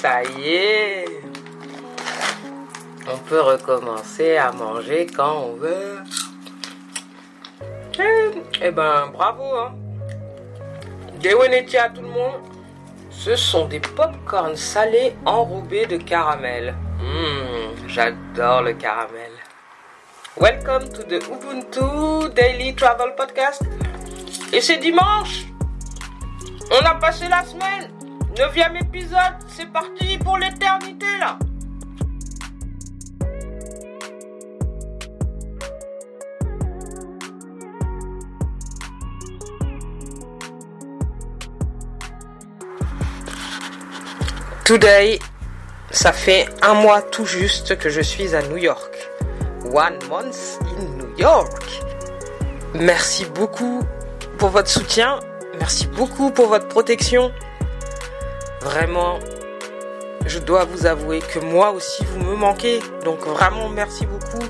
ça y est. On peut recommencer à manger quand on veut. Eh, eh ben, bravo, hein. À tout le monde. Ce sont des pop-corn salés enrobés de caramel. Mmh, j'adore le caramel. Welcome to the Ubuntu Daily Travel Podcast. Et c'est dimanche. On a passé la semaine. Neuvième épisode. C'est parti pour l'éternité là. Today, ça fait un mois tout juste que je suis à New York. One month in New York. Merci beaucoup pour votre soutien. Merci beaucoup pour votre protection. Vraiment, je dois vous avouer que moi aussi vous me manquez. Donc vraiment, merci beaucoup.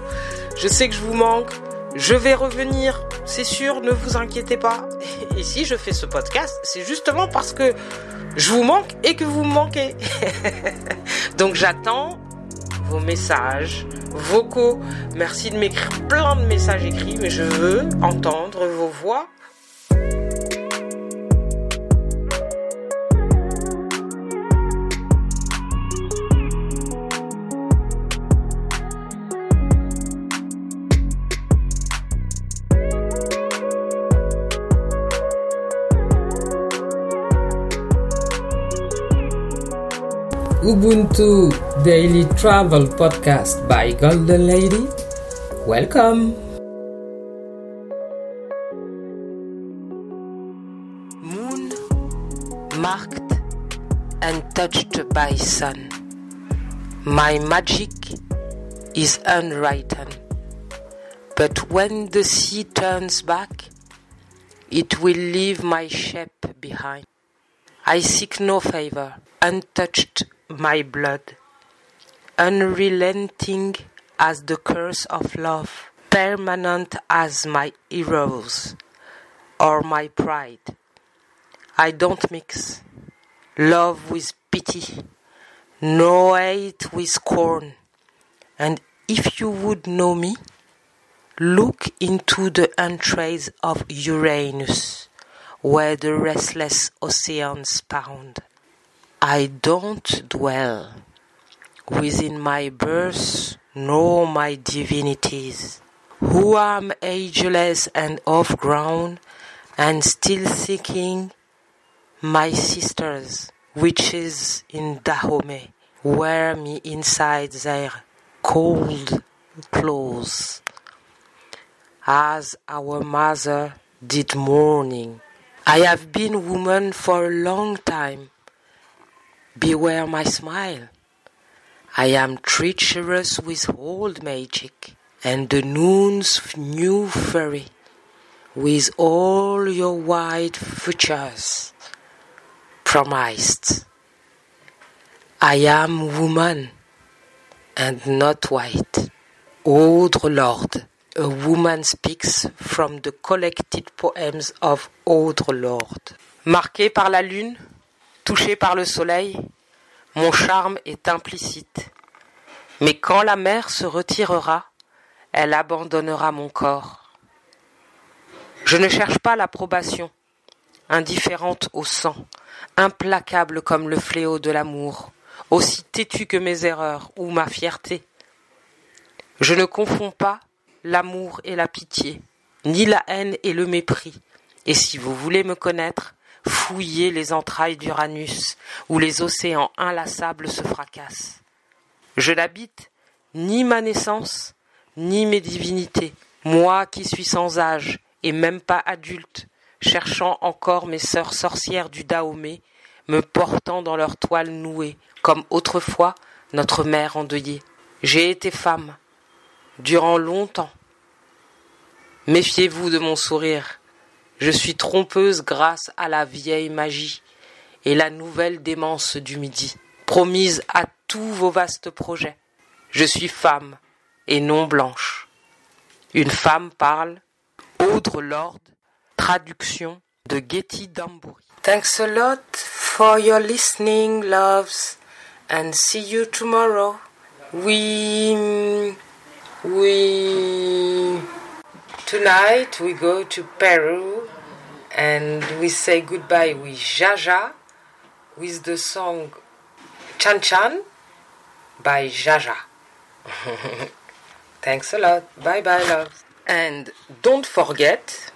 Je sais que je vous manque. Je vais revenir, c'est sûr, ne vous inquiétez pas. Et si je fais ce podcast, c'est justement parce que je vous manque et que vous me manquez. Donc j'attends vos messages vocaux. Merci de m'écrire plein de messages écrits, mais je veux entendre vos voix. Ubuntu Daily Travel Podcast by Golden Lady. Welcome. Moon marked and touched by sun. My magic is unwritten. But when the sea turns back, it will leave my shape behind. I seek no favor, untouched my blood, unrelenting as the curse of love, permanent as my heroes or my pride. I don't mix love with pity, no hate with scorn. And if you would know me, look into the entrails of Uranus, where the restless oceans pound. I don't dwell within my birth nor my divinities, who am ageless and off ground, and still seeking my sisters, witches in Dahomey, wear me inside their cold clothes, as our mother did mourning. I have been woman for a long time. Beware my smile. I am treacherous with old magic, and the noon's new fury, with all your wide futures promised. I am woman, and not white. Audre Lorde, a woman speaks from the collected poems of Audre Lorde. Marqué par la lune, touché par le soleil, mon charme est implicite. Mais quand la mer se retirera, elle abandonnera mon corps. Je ne cherche pas l'approbation, indifférente au sang, implacable comme le fléau de l'amour, aussi têtu que mes erreurs ou ma fierté. Je ne confonds pas l'amour et la pitié, ni la haine et le mépris. Et si vous voulez me connaître, fouillez les entrailles d'Uranus, où les océans inlassables se fracassent. Je n'habite ni ma naissance, ni mes divinités, moi qui suis sans âge, et même pas adulte, cherchant encore mes sœurs sorcières du Dahomey, me portant dans leur toile nouée, comme autrefois notre mère endeuillée. J'ai été femme, durant longtemps. Méfiez-vous de mon sourire. Je suis trompeuse grâce à la vieille magie et la nouvelle démence du midi, promise à tous vos vastes projets. Je suis femme et non blanche. Une femme parle, Audre Lorde, traduction de Getty Dambouri. Thanks a lot for your listening, loves, and see you tomorrow. We we tonight we go to Peru and we say goodbye with Jaja with the song Chan Chan by Jaja. Thanks a lot. Bye bye, love. And don't forget,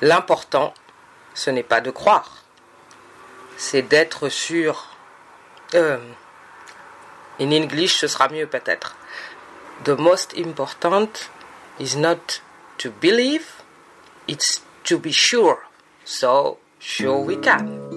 l'important, ce n'est pas de croire, c'est d'être sûr. Euh, in English, ce sera mieux peut-être. The most important is not to believe, it's to be sure. So, sure we can.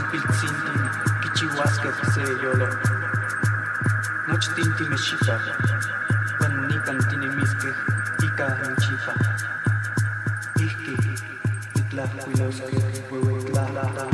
piltzin, kichihuasca seyola, nochtin timexipa, panikan tinimisque, ika inchipa, ihki, itlahcuilosque, huehuetlahla.